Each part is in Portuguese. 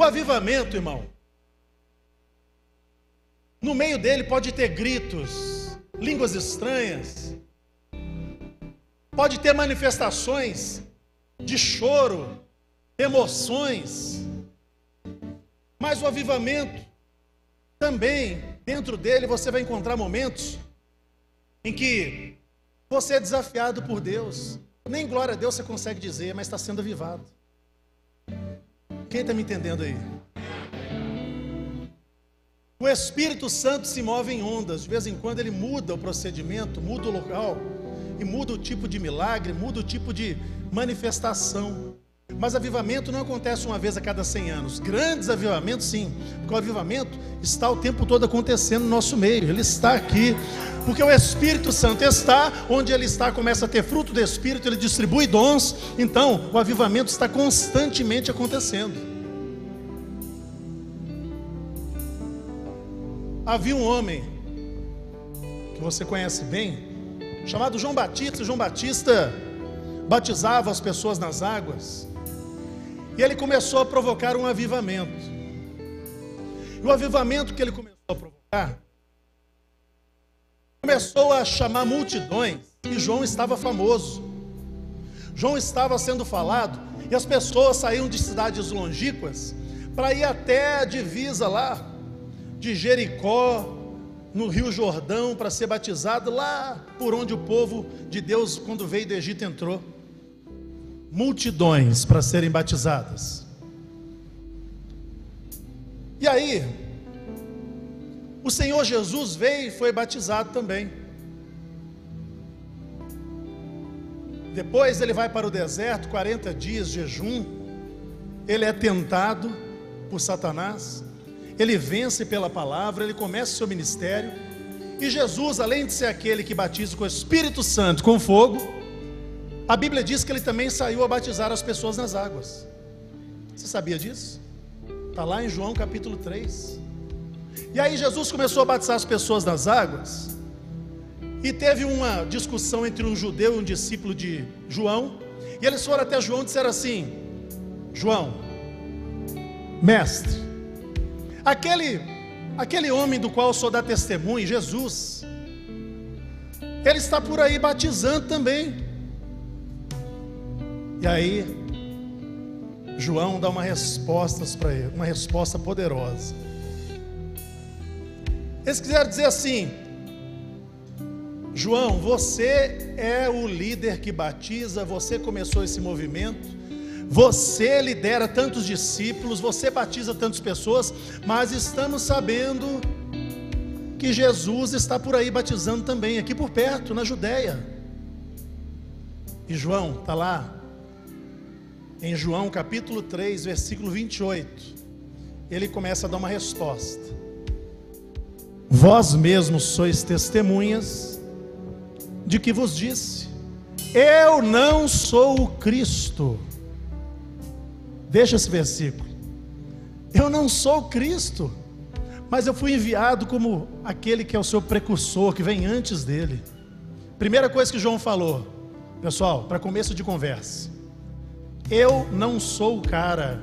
O avivamento, irmão, no meio dele pode ter gritos, línguas estranhas, pode ter manifestações de choro, emoções, mas o avivamento também, dentro dele, você vai encontrar momentos em que você é desafiado por Deus. Nem glória a Deus você consegue dizer, mas está sendo avivado. Quem está me entendendo aí? O Espírito Santo se move em ondas, de vez em quando ele muda o procedimento, muda o local, e muda o tipo de milagre, muda o tipo de manifestação. Mas avivamento não acontece uma vez a cada 100 anos. Grandes avivamentos, sim, porque o avivamento está o tempo todo acontecendo no nosso meio, ele está aqui, porque o Espírito Santo está onde ele está, começa a ter fruto do Espírito, ele distribui dons, então o avivamento está constantemente acontecendo. Havia um homem que você conhece bem, chamado João Batista. João Batista batizava as pessoas nas águas. E ele começou a provocar um avivamento. E o avivamento que ele começou a provocar começou a chamar multidões. E João estava famoso. João estava sendo falado. E as pessoas saíam de cidades longínquas para ir até a divisa lá de Jericó, no Rio Jordão, para ser batizado, lá por onde o povo de Deus, quando veio do Egito, entrou. Multidões para serem batizadas. E aí, o Senhor Jesus veio e foi batizado também. Depois ele vai para o deserto, 40 dias de jejum. Ele é tentado por Satanás ele vence pela palavra, ele começa o seu ministério. E Jesus, além de ser aquele que batiza com o Espírito Santo, com fogo, a Bíblia diz que ele também saiu a batizar as pessoas nas águas. Você sabia disso? Está lá em João capítulo 3. E aí Jesus começou a batizar as pessoas nas águas. E teve uma discussão entre um judeu e um discípulo de João. E eles foram até João e disseram assim: João, mestre, Aquele, aquele homem do qual eu sou da testemunha, Jesus, ele está por aí batizando também. E aí, João dá uma resposta para ele, uma resposta poderosa. Eles quiseram dizer assim: João, você é o líder que batiza, você começou esse movimento. Você lidera tantos discípulos, você batiza tantas pessoas, mas estamos sabendo que Jesus está por aí batizando também, aqui por perto, na Judéia. E João está lá, em João capítulo 3, versículo 28, ele começa a dar uma resposta. Vós mesmos sois testemunhas de que vos disse: Eu não sou o Cristo Veja esse versículo. Eu não sou Cristo, mas eu fui enviado como aquele que é o seu precursor, que vem antes dele. Primeira coisa que João falou, pessoal, para começo de conversa. Eu não sou o cara.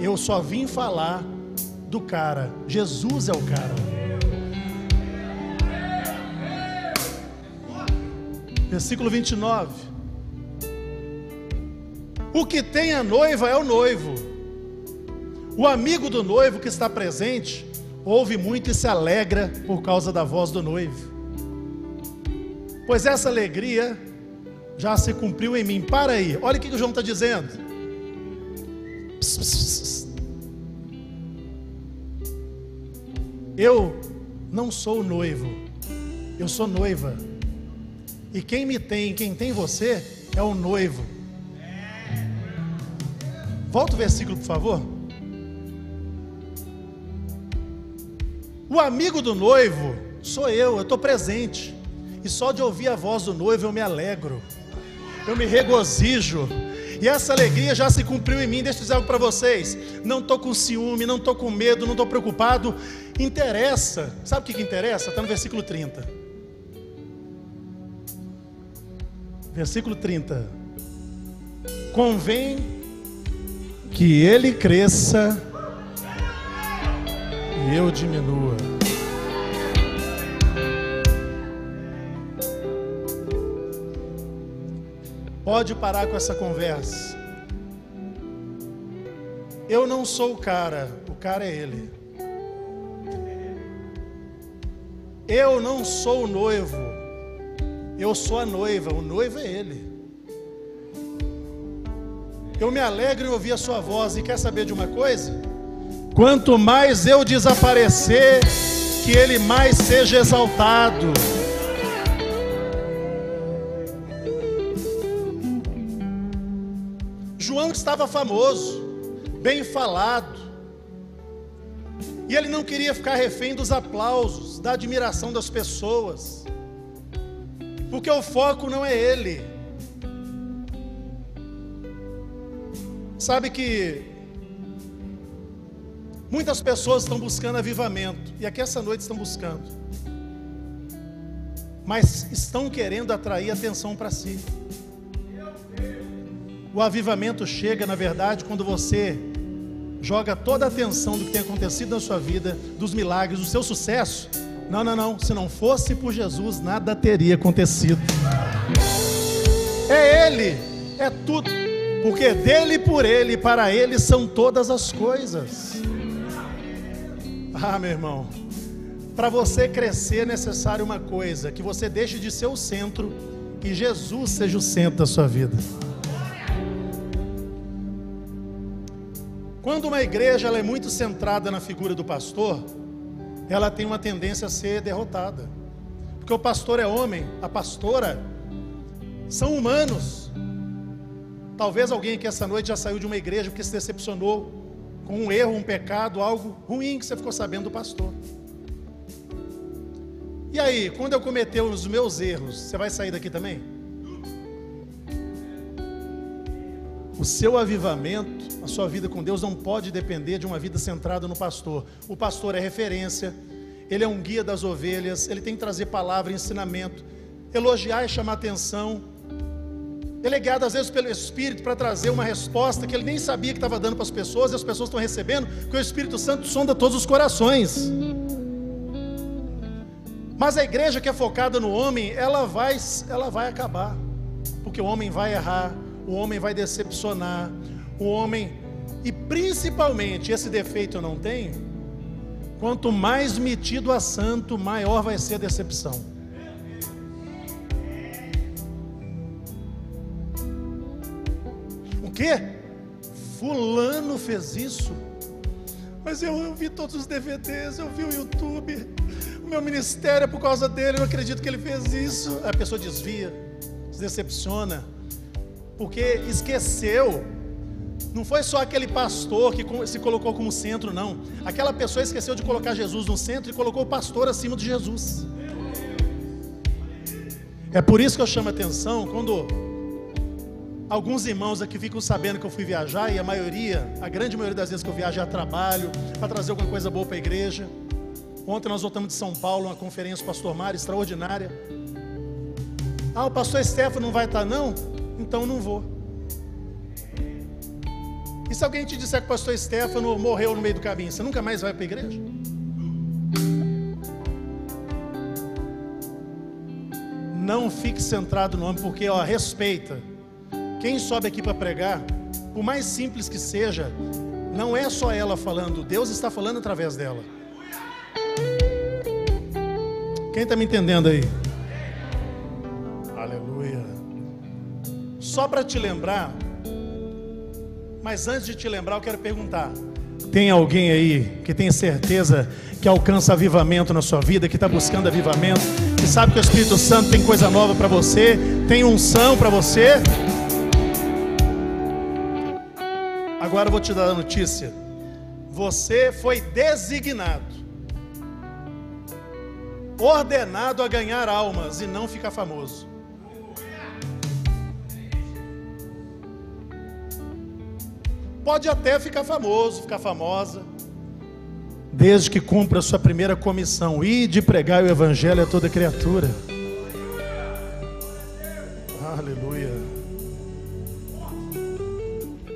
Eu só vim falar do cara. Jesus é o cara. Versículo 29. O que tem a noiva é o noivo. O amigo do noivo que está presente ouve muito e se alegra por causa da voz do noivo. Pois essa alegria já se cumpriu em mim. Para aí, olha o que o João está dizendo. Eu não sou noivo, eu sou noiva. E quem me tem, quem tem você, é o noivo. Volta o versículo, por favor. O amigo do noivo sou eu, eu estou presente. E só de ouvir a voz do noivo eu me alegro, eu me regozijo. E essa alegria já se cumpriu em mim. Deixa eu dizer algo para vocês. Não estou com ciúme, não estou com medo, não estou preocupado. Interessa. Sabe o que, que interessa? Está no versículo 30. Versículo 30. Convém que ele cresça e eu diminua. Pode parar com essa conversa. Eu não sou o cara, o cara é ele. Eu não sou o noivo, eu sou a noiva, o noivo é ele. Eu me alegro em ouvir a sua voz e quer saber de uma coisa? Quanto mais eu desaparecer, que ele mais seja exaltado. Estava famoso, bem falado, e ele não queria ficar refém dos aplausos, da admiração das pessoas, porque o foco não é ele. Sabe que muitas pessoas estão buscando avivamento, e aqui essa noite estão buscando, mas estão querendo atrair atenção para si. O avivamento chega, na verdade, quando você joga toda a atenção do que tem acontecido na sua vida, dos milagres, do seu sucesso. Não, não, não. Se não fosse por Jesus, nada teria acontecido. É Ele, é tudo. Porque dele, por Ele, para Ele são todas as coisas. Ah, meu irmão. Para você crescer é necessário uma coisa: que você deixe de ser o centro e Jesus seja o centro da sua vida. Quando uma igreja é muito centrada na figura do pastor, ela tem uma tendência a ser derrotada. Porque o pastor é homem, a pastora são humanos. Talvez alguém aqui essa noite já saiu de uma igreja porque se decepcionou com um erro, um pecado, algo ruim que você ficou sabendo do pastor. E aí, quando eu cometer os meus erros, você vai sair daqui também? O seu avivamento a sua vida com Deus não pode depender de uma vida centrada no pastor. O pastor é referência, ele é um guia das ovelhas, ele tem que trazer palavra, ensinamento, elogiar e chamar atenção. Ele é guiado às vezes pelo Espírito para trazer uma resposta que ele nem sabia que estava dando para as pessoas e as pessoas estão recebendo, porque o Espírito Santo sonda todos os corações. Mas a igreja que é focada no homem, ela vai, ela vai acabar, porque o homem vai errar, o homem vai decepcionar, o homem, e principalmente esse defeito eu não tenho, quanto mais metido a santo, maior vai ser a decepção. O que? Fulano fez isso. Mas eu, eu vi todos os DVDs, eu vi o YouTube, o meu ministério é por causa dele, eu não acredito que ele fez isso. A pessoa desvia, se decepciona, porque esqueceu não foi só aquele pastor que se colocou como centro, não. Aquela pessoa esqueceu de colocar Jesus no centro e colocou o pastor acima de Jesus. É por isso que eu chamo a atenção quando alguns irmãos aqui ficam sabendo que eu fui viajar e a maioria, a grande maioria das vezes que eu viajo é a trabalho, para trazer alguma coisa boa para a igreja. Ontem nós voltamos de São Paulo, uma conferência pastor Mário extraordinária. Ah, o pastor Stefano não vai estar não? Então não vou. E se alguém te disser que o pastor Stefano morreu no meio do caminho, você nunca mais vai para a igreja? Não fique centrado no homem, porque ó, respeita. Quem sobe aqui para pregar, por mais simples que seja, não é só ela falando, Deus está falando através dela. Quem está me entendendo aí? Só para te lembrar, mas antes de te lembrar, eu quero perguntar: tem alguém aí que tem certeza que alcança avivamento na sua vida, que está buscando avivamento, que sabe que o Espírito Santo tem coisa nova para você, tem unção para você? Agora eu vou te dar a notícia. Você foi designado, ordenado a ganhar almas e não ficar famoso. Pode até ficar famoso, ficar famosa, desde que cumpra a sua primeira comissão, e de pregar o evangelho a toda criatura. Aleluia.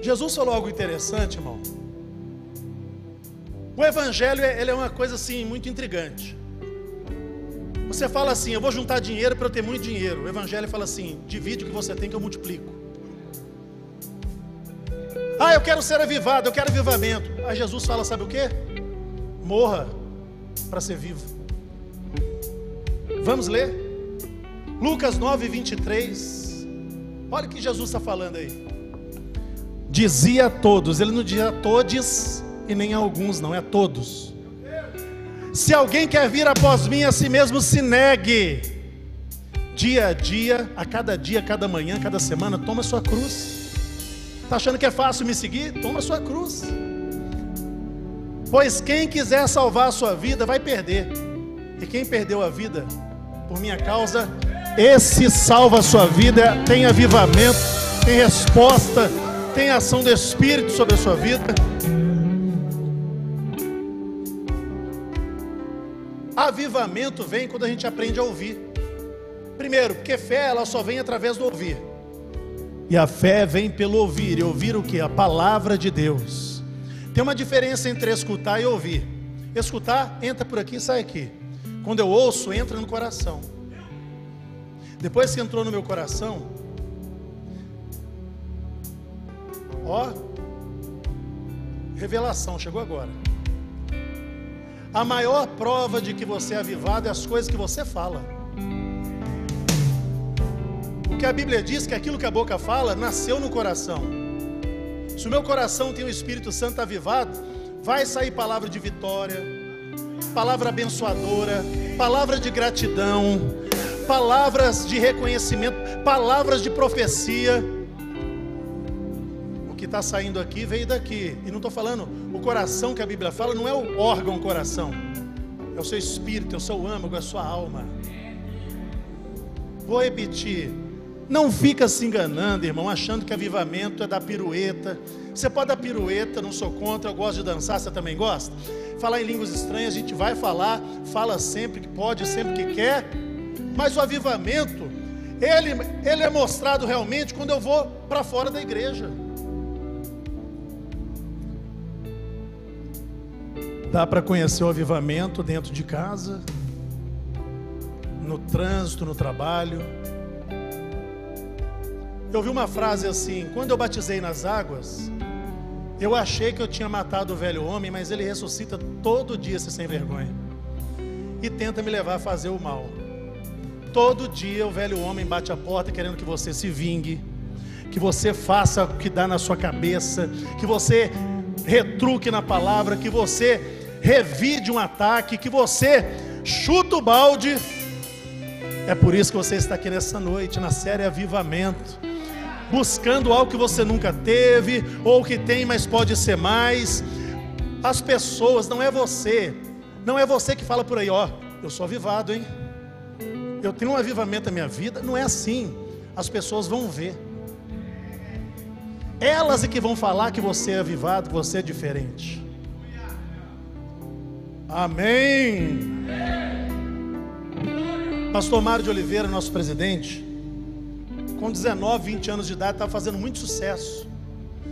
Jesus falou algo interessante, irmão. O evangelho ele é uma coisa assim muito intrigante. Você fala assim, eu vou juntar dinheiro para eu ter muito dinheiro. O evangelho fala assim, divide o que você tem que eu multiplico. Ah, eu quero ser avivado, eu quero avivamento. Aí Jesus fala, sabe o que? Morra para ser vivo. Vamos ler? Lucas 9, 23. Olha o que Jesus está falando aí. Dizia a todos, ele não dizia a todos e nem a alguns, não, é a todos. Se alguém quer vir após mim, a si mesmo se negue. Dia a dia, a cada dia, a cada manhã, a cada semana, toma sua cruz. Está achando que é fácil me seguir? Toma sua cruz. Pois quem quiser salvar a sua vida vai perder. E quem perdeu a vida por minha causa, esse salva a sua vida, tem avivamento, tem resposta, tem ação do Espírito sobre a sua vida. Avivamento vem quando a gente aprende a ouvir. Primeiro, porque fé ela só vem através do ouvir. E a fé vem pelo ouvir. E ouvir o que? A palavra de Deus. Tem uma diferença entre escutar e ouvir. Escutar entra por aqui e sai aqui. Quando eu ouço, entra no coração. Depois que entrou no meu coração, ó, revelação, chegou agora. A maior prova de que você é avivado é as coisas que você fala. Porque a Bíblia diz que aquilo que a boca fala nasceu no coração. Se o meu coração tem o Espírito Santo avivado, vai sair palavra de vitória, palavra abençoadora, palavra de gratidão, palavras de reconhecimento, palavras de profecia. O que está saindo aqui veio daqui. E não estou falando, o coração que a Bíblia fala não é o órgão coração, é o seu espírito, é o seu âmago, é a sua alma. Vou repetir. Não fica se enganando, irmão, achando que avivamento é da pirueta. Você pode dar pirueta, não sou contra, eu gosto de dançar, você também gosta? Falar em línguas estranhas, a gente vai falar, fala sempre que pode, sempre que quer. Mas o avivamento, ele, ele é mostrado realmente quando eu vou para fora da igreja. Dá para conhecer o avivamento dentro de casa, no trânsito, no trabalho. Eu vi uma frase assim: quando eu batizei nas águas, eu achei que eu tinha matado o velho homem, mas ele ressuscita todo dia, esse sem vergonha, e tenta me levar a fazer o mal. Todo dia o velho homem bate a porta querendo que você se vingue, que você faça o que dá na sua cabeça, que você retruque na palavra, que você revide um ataque, que você chuta o balde. É por isso que você está aqui nessa noite, na série Avivamento buscando algo que você nunca teve, ou que tem, mas pode ser mais. As pessoas, não é você, não é você que fala por aí, ó, eu sou avivado, hein? Eu tenho um avivamento na minha vida, não é assim. As pessoas vão ver. Elas é que vão falar que você é avivado, que você é diferente. Amém. Pastor Mário de Oliveira, nosso presidente, com 19, 20 anos de idade, estava fazendo muito sucesso.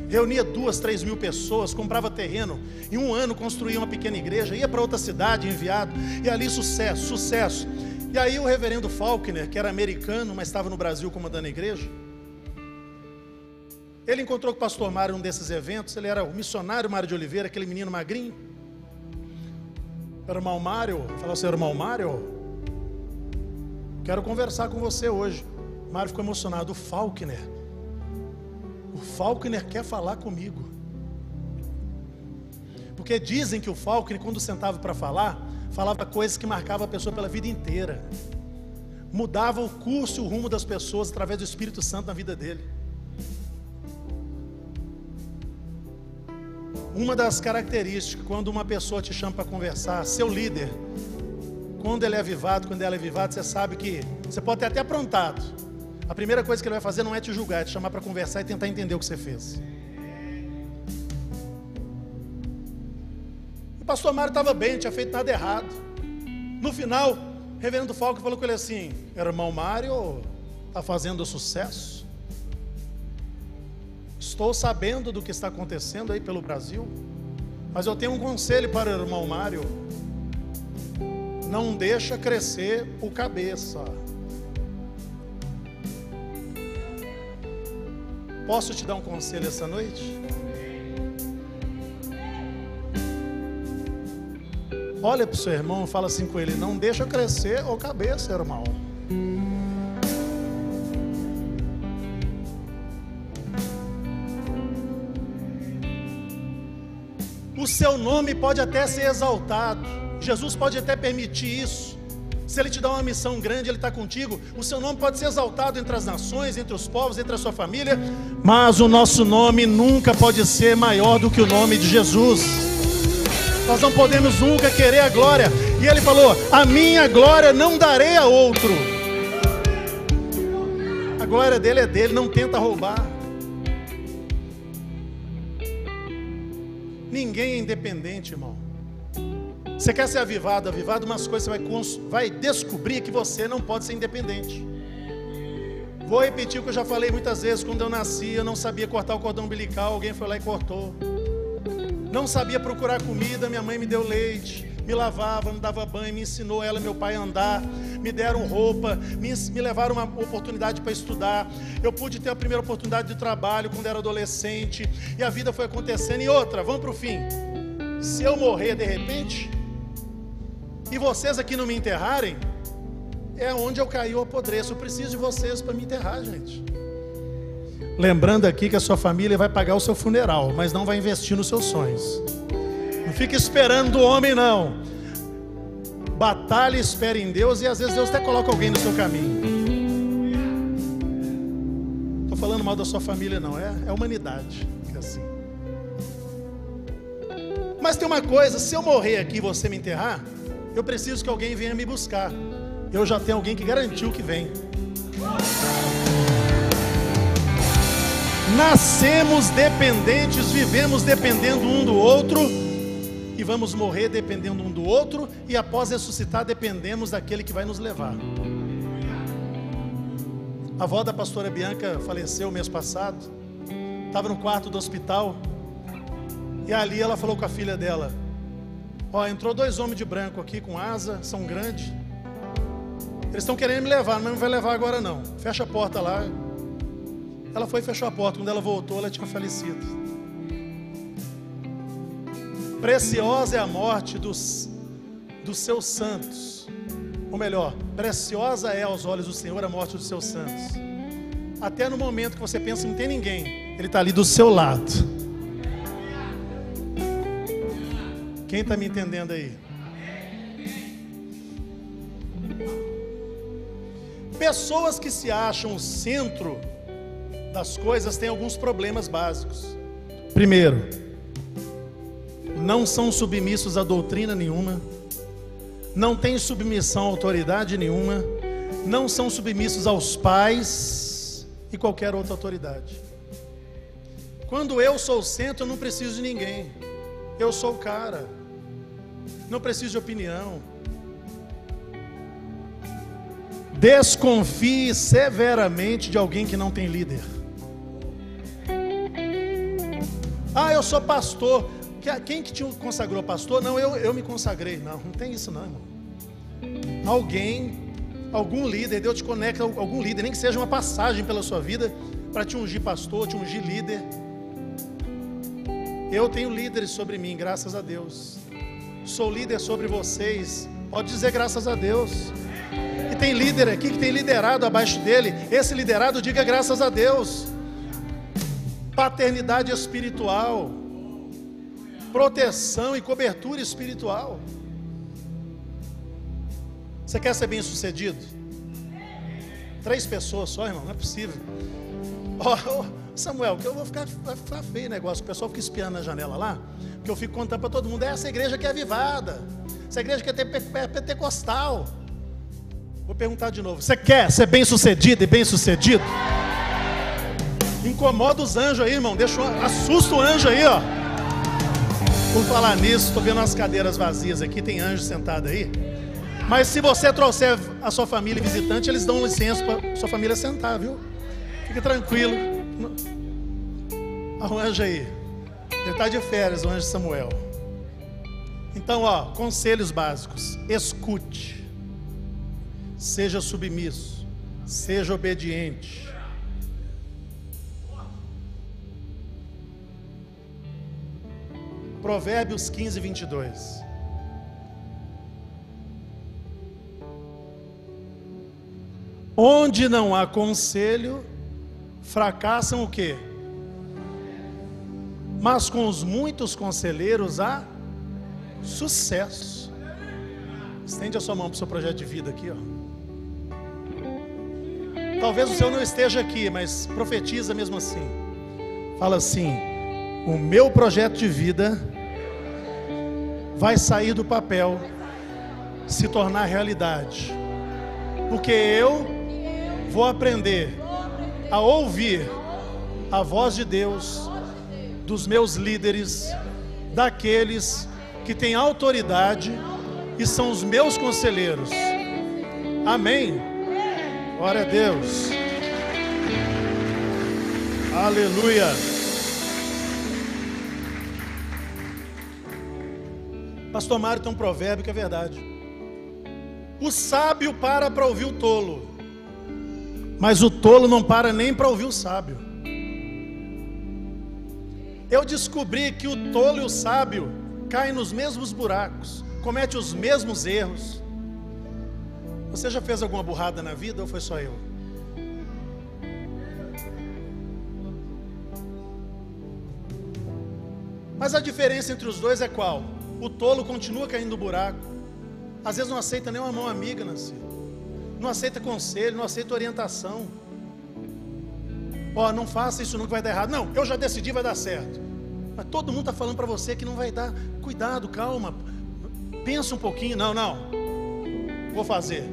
Reunia duas, três mil pessoas, comprava terreno. Em um ano construía uma pequena igreja, ia para outra cidade, enviado, e ali sucesso, sucesso. E aí o reverendo Faulkner, que era americano, mas estava no Brasil comandando a igreja, ele encontrou com o pastor Mário num desses eventos, ele era o missionário Mário de Oliveira, aquele menino magrinho. Era o Mário, falou assim, irmão Mário, quero conversar com você hoje. Mário ficou emocionado. O Faulkner. O Faulkner quer falar comigo. Porque dizem que o Faulkner, quando sentava para falar, falava coisas que marcavam a pessoa pela vida inteira. Mudava o curso e o rumo das pessoas através do Espírito Santo na vida dele. Uma das características, quando uma pessoa te chama para conversar, seu líder, quando ele é avivado, quando ela é avivada, você sabe que você pode ter até aprontado, a primeira coisa que ele vai fazer não é te julgar, é te chamar para conversar e tentar entender o que você fez. O pastor Mário estava bem, não tinha feito nada errado. No final, o reverendo Falco falou com ele assim: Irmão Mário, está fazendo sucesso? Estou sabendo do que está acontecendo aí pelo Brasil, mas eu tenho um conselho para o irmão Mário. Não deixa crescer o cabeça. Posso te dar um conselho essa noite? Olha para o seu irmão e fala assim com ele: Não deixa crescer o cabeça, irmão. O seu nome pode até ser exaltado, Jesus pode até permitir isso. Se Ele te dá uma missão grande, Ele está contigo. O seu nome pode ser exaltado entre as nações, entre os povos, entre a sua família, mas o nosso nome nunca pode ser maior do que o nome de Jesus. Nós não podemos nunca querer a glória. E Ele falou: A minha glória não darei a outro. A glória dele é dele, não tenta roubar. Ninguém é independente, irmão. Você quer ser avivado, avivado, umas coisas você vai, vai descobrir que você não pode ser independente. Vou repetir o que eu já falei muitas vezes. Quando eu nasci, eu não sabia cortar o cordão umbilical, alguém foi lá e cortou. Não sabia procurar comida, minha mãe me deu leite, me lavava, me dava banho, me ensinou ela, meu pai a andar, me deram roupa, me, me levaram uma oportunidade para estudar. Eu pude ter a primeira oportunidade de trabalho quando era adolescente, e a vida foi acontecendo. E outra, vamos para o fim. Se eu morrer de repente, e vocês aqui não me enterrarem, é onde eu caí o apodreço. Eu preciso de vocês para me enterrar, gente. Lembrando aqui que a sua família vai pagar o seu funeral, mas não vai investir nos seus sonhos. Não fique esperando do homem, não. Batalha, espere em Deus e às vezes Deus até coloca alguém no seu caminho. Estou falando mal da sua família, não, é, é a humanidade que é assim. Mas tem uma coisa: se eu morrer aqui e você me enterrar, eu preciso que alguém venha me buscar. Eu já tenho alguém que garantiu que vem. Nascemos dependentes, vivemos dependendo um do outro e vamos morrer dependendo um do outro e após ressuscitar dependemos daquele que vai nos levar. A avó da pastora Bianca faleceu mês passado. Estava no quarto do hospital. E ali ela falou com a filha dela: Ó, entrou dois homens de branco aqui com asa, são grandes. Eles estão querendo me levar, mas não vai levar agora não. Fecha a porta lá. Ela foi e fechou a porta. Quando ela voltou, ela tinha falecido. Preciosa é a morte dos, dos seus santos. Ou melhor, preciosa é aos olhos do Senhor a morte dos seus santos. Até no momento que você pensa que não tem ninguém, Ele está ali do seu lado Quem está me entendendo aí? Pessoas que se acham o centro das coisas têm alguns problemas básicos. Primeiro, não são submissos a doutrina nenhuma, não têm submissão a autoridade nenhuma, não são submissos aos pais e qualquer outra autoridade. Quando eu sou o centro, eu não preciso de ninguém. Eu sou o cara. Não preciso de opinião. Desconfie severamente de alguém que não tem líder. Ah, eu sou pastor. Quem que te consagrou pastor? Não, eu, eu me consagrei. Não, não tem isso não, irmão. Alguém, algum líder, Deus te conecta algum líder, nem que seja uma passagem pela sua vida, para te ungir pastor, te ungir líder. Eu tenho líderes sobre mim, graças a Deus. Sou líder sobre vocês. Pode dizer graças a Deus. E tem líder aqui que tem liderado abaixo dele. Esse liderado diga graças a Deus. Paternidade espiritual. Proteção e cobertura espiritual. Você quer ser bem sucedido? Três pessoas só, irmão, não é possível. Oh. Samuel, que eu vou ficar, vai ficar feio o negócio, o pessoal fica espiando na janela lá, que eu fico contando para todo mundo, é essa igreja que é avivada, essa igreja que é, pentecostal. Vou perguntar de novo, você quer ser bem sucedido e bem sucedido? Incomoda os anjos aí, irmão, deixa, assusta o anjo aí, ó. Por falar nisso, estou vendo umas cadeiras vazias aqui, tem anjo sentado aí. Mas se você trouxer a sua família visitante, eles dão licença para sua família sentar, viu? Fique tranquilo. Anjo aí. Ele está de férias, o anjo Samuel. Então, ó, conselhos básicos. Escute. Seja submisso. Seja obediente. Provérbios 15, 22. Onde não há conselho, fracassam o quê? Mas com os muitos conselheiros há sucesso. Estende a sua mão para o seu projeto de vida aqui, ó. Talvez o seu não esteja aqui, mas profetiza mesmo assim. Fala assim: o meu projeto de vida vai sair do papel, se tornar realidade. Porque eu vou aprender a ouvir a voz de Deus dos meus líderes, daqueles que têm autoridade e são os meus conselheiros. Amém. Glória a Deus. Aleluia. Pastor Mário tem um provérbio que é verdade. O sábio para para ouvir o tolo, mas o tolo não para nem para ouvir o sábio. Eu descobri que o tolo e o sábio caem nos mesmos buracos, comete os mesmos erros. Você já fez alguma burrada na vida ou foi só eu? Mas a diferença entre os dois é qual? O tolo continua caindo no buraco. Às vezes não aceita nem uma mão amiga, Nancy. Não aceita conselho, não aceita orientação. Ó, oh, não faça isso, não vai dar errado. Não, eu já decidi, vai dar certo. Mas todo mundo está falando para você que não vai dar. Cuidado, calma. Pensa um pouquinho. Não, não. Vou fazer.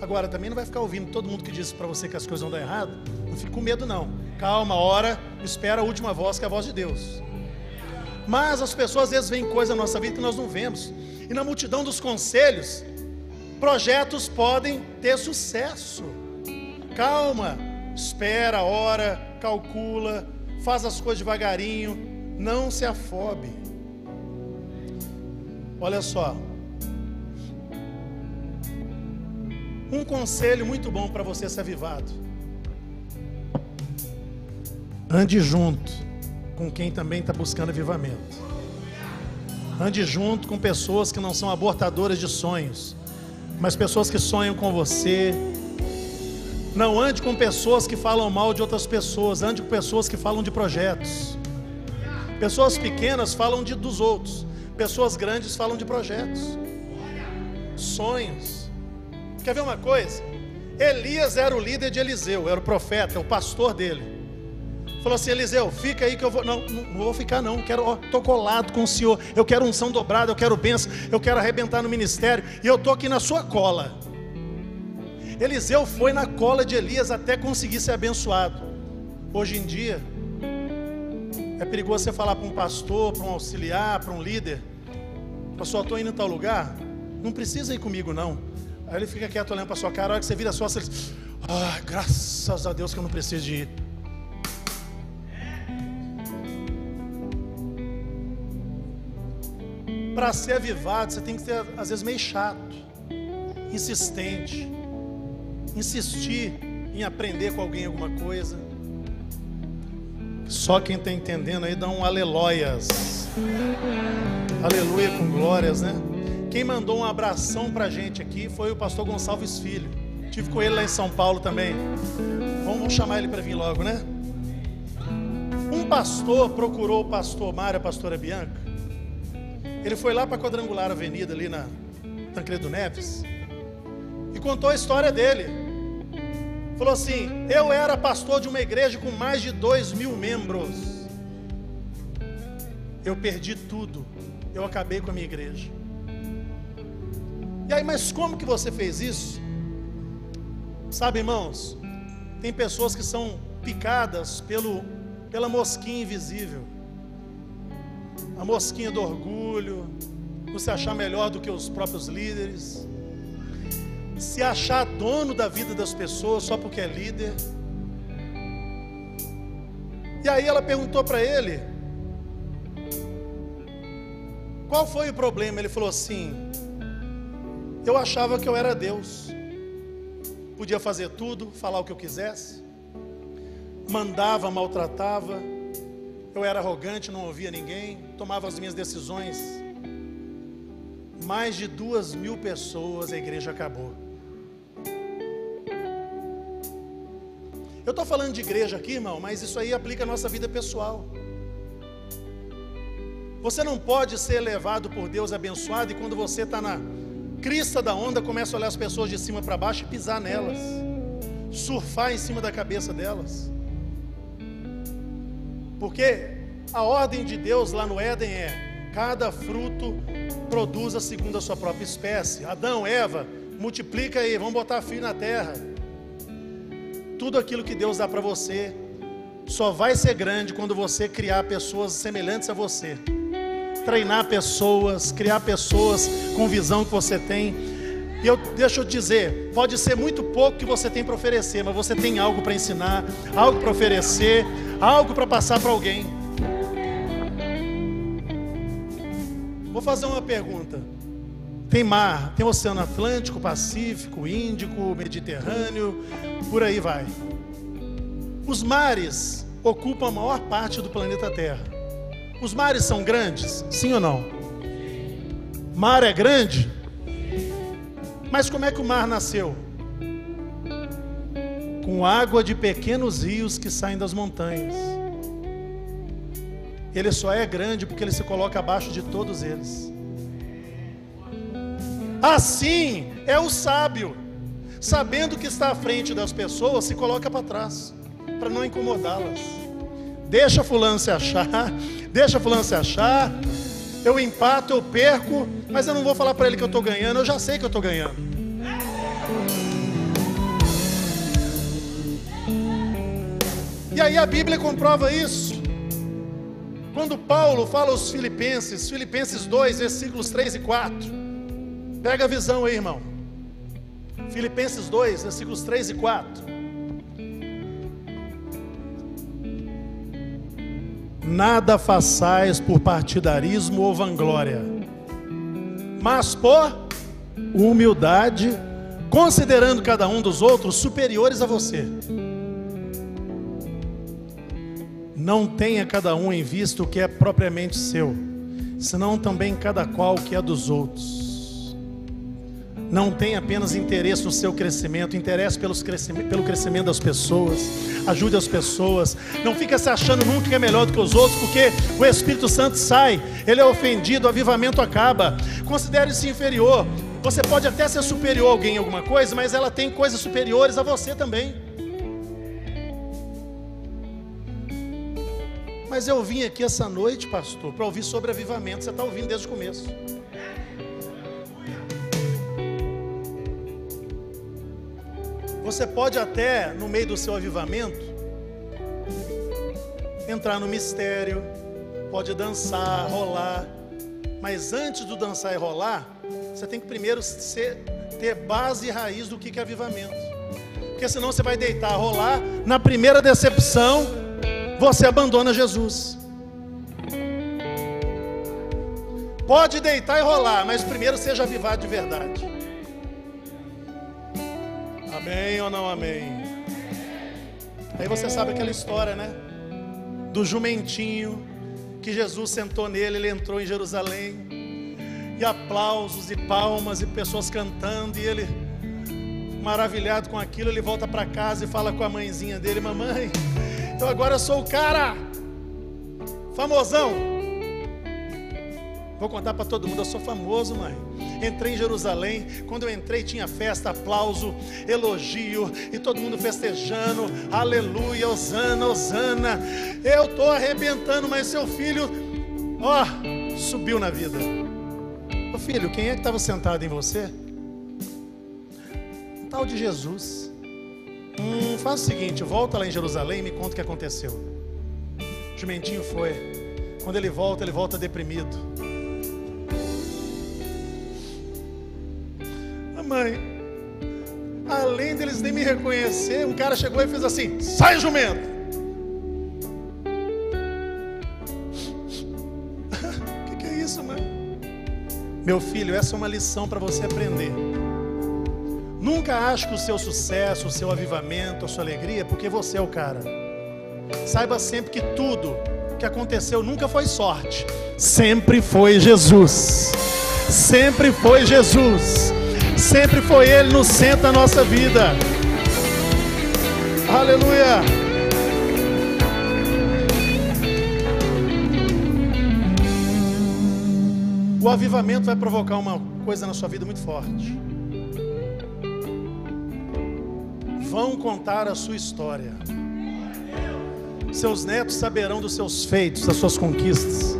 Agora, também não vai ficar ouvindo todo mundo que diz para você que as coisas vão dar errado. Não fique com medo, não. Calma, ora, espera a última voz, que é a voz de Deus. Mas as pessoas às vezes veem coisas na nossa vida que nós não vemos. E na multidão dos conselhos, projetos podem ter sucesso. Calma, espera, ora, calcula, faz as coisas devagarinho, não se afobe. Olha só. Um conselho muito bom para você ser avivado. Ande junto com quem também está buscando avivamento. Ande junto com pessoas que não são abortadoras de sonhos, mas pessoas que sonham com você. Não ande com pessoas que falam mal de outras pessoas, ande com pessoas que falam de projetos. Pessoas pequenas falam de, dos outros, pessoas grandes falam de projetos, sonhos. Quer ver uma coisa? Elias era o líder de Eliseu, era o profeta, o pastor dele. Falou assim: Eliseu, fica aí que eu vou. Não, não, não vou ficar, não. Quero, ó, tô colado com o senhor. Eu quero unção dobrada, eu quero bênção, eu quero arrebentar no ministério. E eu tô aqui na sua cola. Eliseu foi na cola de Elias até conseguir ser abençoado. Hoje em dia, é perigoso você falar para um pastor, para um auxiliar, para um líder: Pastor, estou indo em tal lugar. Não precisa ir comigo, não. Aí ele fica quieto olhando para sua cara. A hora que você vira costas, ele diz: Ah, graças a Deus que eu não preciso de ir. para ser avivado, você tem que ser, às vezes, meio chato, insistente, insistir em aprender com alguém alguma coisa. Só quem está entendendo aí dá um aleluias. Aleluia com glórias, né? Quem mandou um abração para a gente aqui foi o pastor Gonçalves Filho. Tive com ele lá em São Paulo também. Vamos, chamar ele para vir logo, né? Um pastor procurou o pastor Mário, a pastora Bianca, ele foi lá para quadrangular avenida ali na Tancredo Neves e contou a história dele. Falou assim: Eu era pastor de uma igreja com mais de dois mil membros. Eu perdi tudo. Eu acabei com a minha igreja. E aí, mas como que você fez isso? Sabe, irmãos, tem pessoas que são picadas pelo, pela mosquinha invisível a mosquinha do orgulho, se achar melhor do que os próprios líderes, se achar dono da vida das pessoas só porque é líder. E aí ela perguntou para ele: Qual foi o problema? Ele falou assim: Eu achava que eu era Deus, podia fazer tudo, falar o que eu quisesse, mandava, maltratava, eu era arrogante, não ouvia ninguém, tomava as minhas decisões. Mais de duas mil pessoas, a igreja acabou. Eu estou falando de igreja aqui, irmão, mas isso aí aplica à nossa vida pessoal. Você não pode ser levado por Deus abençoado e quando você está na crista da onda, começa a olhar as pessoas de cima para baixo e pisar nelas, surfar em cima da cabeça delas. Porque a ordem de Deus lá no Éden é: cada fruto produza segundo a sua própria espécie. Adão, Eva, multiplica aí, vamos botar filho na terra. Tudo aquilo que Deus dá para você só vai ser grande quando você criar pessoas semelhantes a você. Treinar pessoas, criar pessoas com visão que você tem. E eu deixa eu dizer, pode ser muito pouco que você tem para oferecer, mas você tem algo para ensinar, algo para oferecer, algo para passar para alguém. Vou fazer uma pergunta. Tem mar, tem Oceano Atlântico, Pacífico, Índico, Mediterrâneo, por aí vai. Os mares ocupam a maior parte do planeta Terra. Os mares são grandes? Sim ou não? Mar é grande? Mas como é que o mar nasceu? Com água de pequenos rios que saem das montanhas. Ele só é grande porque ele se coloca abaixo de todos eles. Assim é o sábio, sabendo que está à frente das pessoas, se coloca para trás, para não incomodá-las. Deixa fulano se achar, deixa fulano se achar. Eu empato, eu perco, mas eu não vou falar para ele que eu estou ganhando, eu já sei que eu estou ganhando. E aí a Bíblia comprova isso. Quando Paulo fala aos Filipenses, Filipenses 2, versículos 3 e 4. Pega a visão aí, irmão. Filipenses 2, versículos 3 e 4. Nada façais por partidarismo ou vanglória, mas por humildade, considerando cada um dos outros superiores a você não tenha cada um em vista o que é propriamente seu, senão também cada qual o que é dos outros. Não tenha apenas interesse no seu crescimento, interesse pelos pelo crescimento das pessoas, ajude as pessoas. Não fica se achando nunca que é melhor do que os outros, porque o Espírito Santo sai, ele é ofendido, o avivamento acaba. Considere-se inferior. Você pode até ser superior a alguém em alguma coisa, mas ela tem coisas superiores a você também. Mas eu vim aqui essa noite, pastor, para ouvir sobre avivamento. Você está ouvindo desde o começo. Você pode até, no meio do seu avivamento, entrar no mistério, pode dançar, rolar. Mas antes do dançar e rolar, você tem que primeiro ser, ter base e raiz do que é avivamento. Porque senão você vai deitar, rolar, na primeira decepção, você abandona Jesus. Pode deitar e rolar, mas primeiro seja avivado de verdade. Amém ou não amém? Aí você sabe aquela história, né? Do jumentinho que Jesus sentou nele, ele entrou em Jerusalém. E aplausos e palmas e pessoas cantando, e ele maravilhado com aquilo, ele volta para casa e fala com a mãezinha dele: "Mamãe, então agora eu sou o cara famosão. Vou contar para todo mundo, eu sou famoso, mãe. Entrei em Jerusalém, quando eu entrei tinha festa, aplauso, elogio e todo mundo festejando. Aleluia, Osana, Osana. Eu estou arrebentando, mas seu filho, ó, subiu na vida. Ô filho, quem é que estava sentado em você? Um tal de Jesus. Hum, faz o seguinte, volta lá em Jerusalém e me conta o que aconteceu. O jumentinho foi. Quando ele volta, ele volta deprimido. Mãe, além deles nem me reconhecer, um cara chegou e fez assim: sai jumento. O que, que é isso, mãe? Meu filho, essa é uma lição para você aprender. Nunca ache que o seu sucesso, o seu avivamento, a sua alegria é porque você é o cara. Saiba sempre que tudo que aconteceu nunca foi sorte, sempre foi Jesus. Sempre foi Jesus. Sempre foi Ele no centro da nossa vida. Aleluia. O avivamento vai provocar uma coisa na sua vida muito forte. Vão contar a sua história. Seus netos saberão dos seus feitos, das suas conquistas.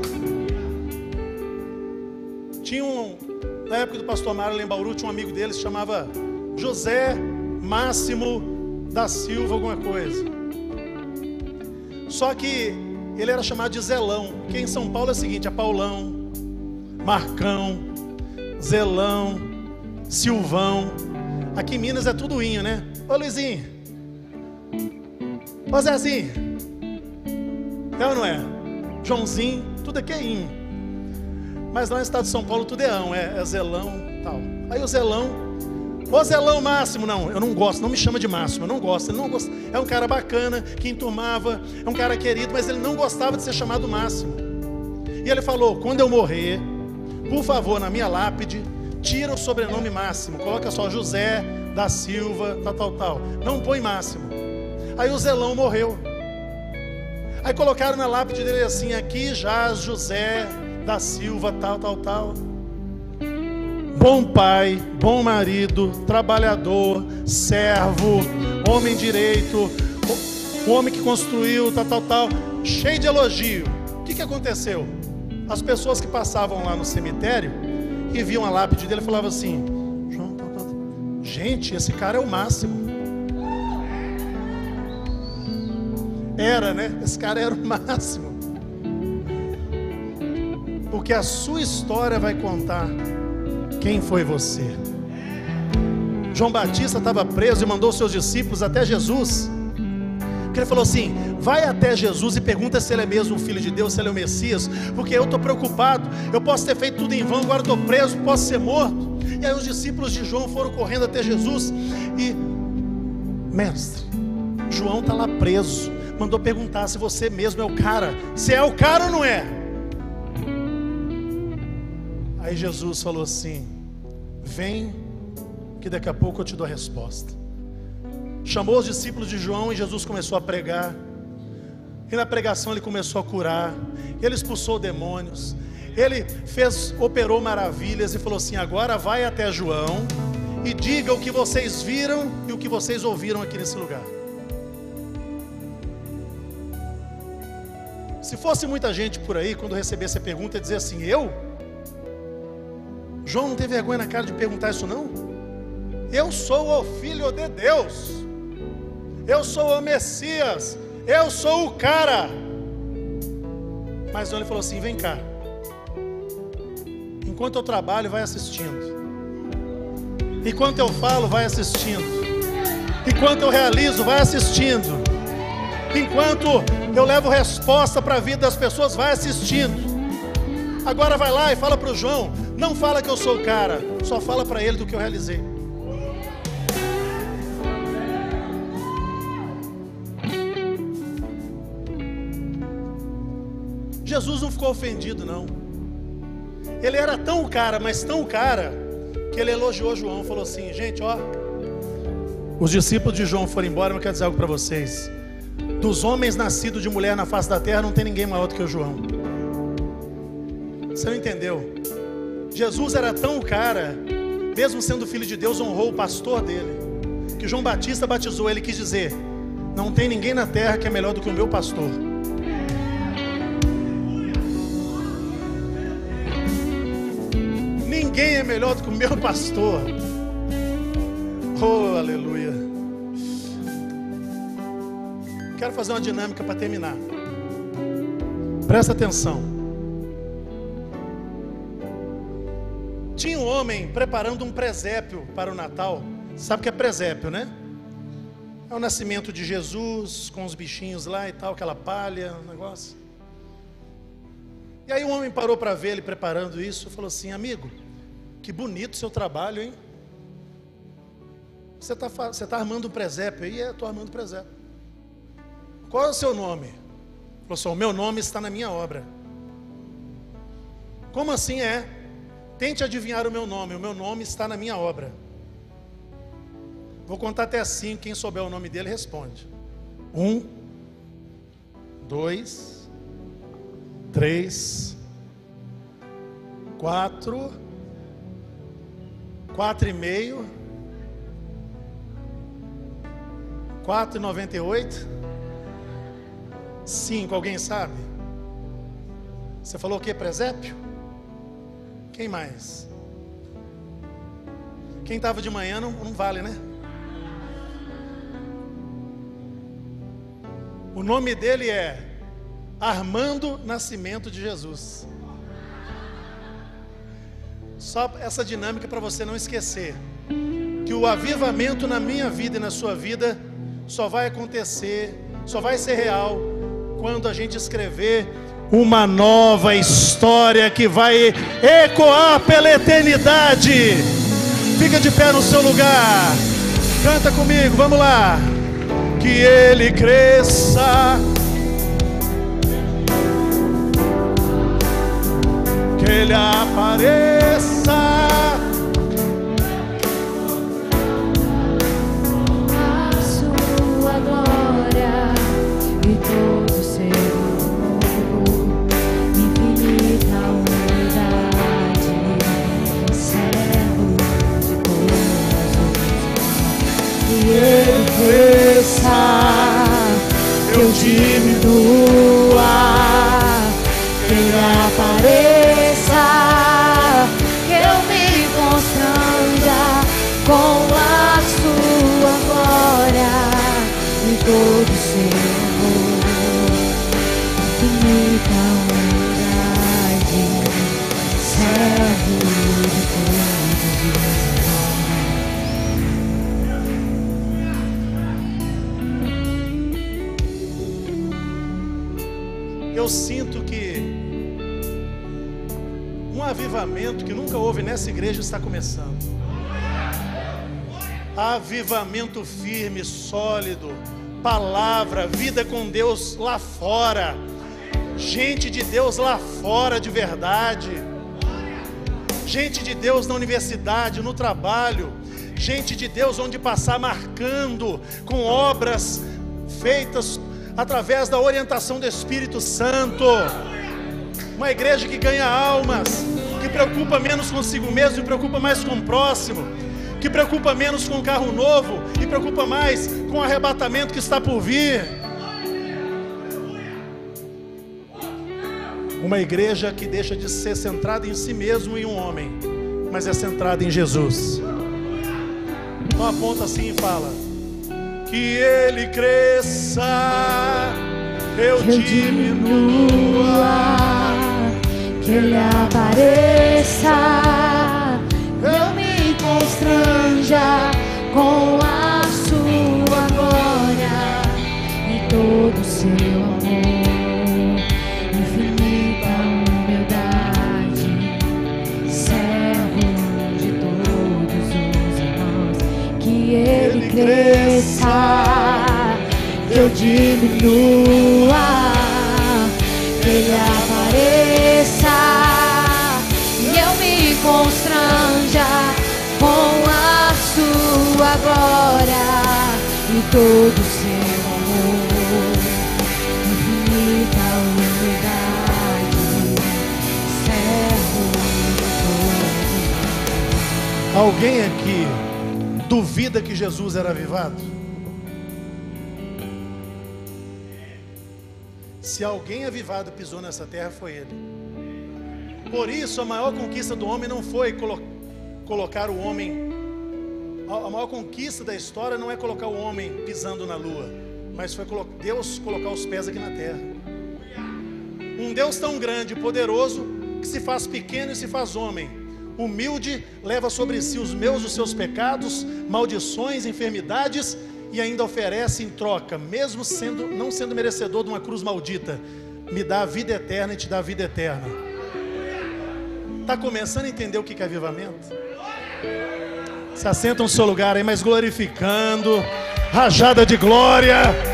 Na época do pastor Mário em tinha um amigo dele se chamava José Máximo da Silva, alguma coisa. Só que ele era chamado de Zelão, que em São Paulo é o seguinte: é Paulão, Marcão, Zelão, Silvão. Aqui em Minas é tudo inho, né? Ô Luizinho. Ô Zezinho. É ou não é? Joãozinho, tudo aqui é inho. Mas lá no estado de São Paulo tudo é ão, é, é zelão tal. Aí o zelão, ô zelão máximo, não, eu não gosto, não me chama de máximo, eu não gosto, ele não gosta. É um cara bacana, que enturmava, é um cara querido, mas ele não gostava de ser chamado máximo. E ele falou: quando eu morrer, por favor, na minha lápide, tira o sobrenome máximo, coloca só José da Silva, tal, tal, tal. Não põe máximo. Aí o zelão morreu. Aí colocaram na lápide dele assim: aqui jaz José da Silva, tal, tal, tal. Bom pai, bom marido, trabalhador, servo, homem direito, o homem que construiu, tal, tal, tal, cheio de elogio. O que, que aconteceu? As pessoas que passavam lá no cemitério e viam a lápide dele falavam assim: João, tal, tal, gente, esse cara é o máximo. Era, né? Esse cara era o máximo. Porque a sua história vai contar quem foi você. João Batista estava preso e mandou seus discípulos até Jesus. Porque ele falou assim: vai até Jesus e pergunta se ele é mesmo o Filho de Deus, se ele é o Messias, porque eu estou preocupado, eu posso ter feito tudo em vão, agora estou preso, posso ser morto. E aí os discípulos de João foram correndo até Jesus e, mestre, João está lá preso, mandou perguntar se você mesmo é o cara, se é o cara ou não é. Aí Jesus falou assim: Vem, que daqui a pouco eu te dou a resposta. Chamou os discípulos de João e Jesus começou a pregar. E na pregação ele começou a curar. Ele expulsou demônios. Ele fez, operou maravilhas e falou assim: agora vai até João e diga o que vocês viram e o que vocês ouviram aqui nesse lugar. Se fosse muita gente por aí, quando recebesse a pergunta, ia dizer assim: eu? João não tem vergonha na cara de perguntar isso, não? Eu sou o Filho de Deus, eu sou o Messias, eu sou o cara. Mas ele falou assim: vem cá, enquanto eu trabalho, vai assistindo, enquanto eu falo, vai assistindo, enquanto eu realizo, vai assistindo, enquanto eu levo resposta para a vida das pessoas, vai assistindo. Agora vai lá e fala para o João. Não fala que eu sou o cara, só fala para ele do que eu realizei. Jesus não ficou ofendido, não. Ele era tão cara, mas tão cara, que ele elogiou João. Falou assim: gente, ó. Os discípulos de João foram embora, mas eu quero dizer algo para vocês. Dos homens nascidos de mulher na face da terra, não tem ninguém maior do que o João. Você não entendeu? Jesus era tão cara, mesmo sendo filho de Deus, honrou o pastor dele. Que João Batista batizou, ele quis dizer: Não tem ninguém na terra que é melhor do que o meu pastor. Ninguém é melhor do que o meu pastor. Oh, aleluia. Quero fazer uma dinâmica para terminar. Presta atenção. Tinha um homem preparando um presépio para o Natal. Sabe o que é presépio, né? É o nascimento de Jesus com os bichinhos lá e tal, aquela palha, um negócio. E aí um homem parou para ver ele preparando isso e falou assim: Amigo, que bonito seu trabalho, hein? Você está você tá armando um presépio aí? É, estou armando um presépio. Qual é o seu nome? Ele falou assim: O meu nome está na minha obra. Como assim é? Tente adivinhar o meu nome. O meu nome está na minha obra. Vou contar até assim. Quem souber o nome dele responde. Um, dois, três, quatro, quatro e meio, quatro e noventa e oito, cinco. Alguém sabe? Você falou o que? Presépio? Quem mais? Quem estava de manhã não, não vale, né? O nome dele é Armando Nascimento de Jesus. Só essa dinâmica para você não esquecer que o avivamento na minha vida e na sua vida só vai acontecer, só vai ser real quando a gente escrever uma nova história que vai ecoar pela eternidade. Fica de pé no seu lugar. Canta comigo, vamos lá que ele cresça, que ele apareça. Nessa igreja está começando. Avivamento firme, sólido, palavra, vida com Deus lá fora, gente de Deus lá fora de verdade, gente de Deus na universidade, no trabalho, gente de Deus onde passar marcando com obras feitas através da orientação do Espírito Santo. Uma igreja que ganha almas, que preocupa menos consigo mesmo e preocupa mais com o próximo, que preocupa menos com o carro novo e preocupa mais com o arrebatamento que está por vir. Uma igreja que deixa de ser centrada em si mesmo e um homem, mas é centrada em Jesus. Então aponta assim e fala: que ele cresça, eu, diminua, que ele apareça, eu me constranja com a sua glória e todo o seu amor, infinita humildade, servo de todos os irmãos, que ele cresça, que eu diminua, todo seu amor, infinita humildade, servo de todos. Alguém aqui duvida que Jesus era avivado? Se alguém avivado pisou nessa terra, foi ele. Por isso, a maior conquista do homem não foi colo colocar o homem. A maior conquista da história não é colocar o homem pisando na lua, mas foi Deus colocar os pés aqui na terra. Um Deus tão grande e poderoso que se faz pequeno e se faz homem. Humilde, leva sobre si os meus e os seus pecados, maldições, enfermidades e ainda oferece em troca, mesmo sendo não sendo merecedor de uma cruz maldita, me dá a vida eterna e te dá a vida eterna. Está começando a entender o que é avivamento? Se assenta no seu lugar aí, mas glorificando, rajada de glória.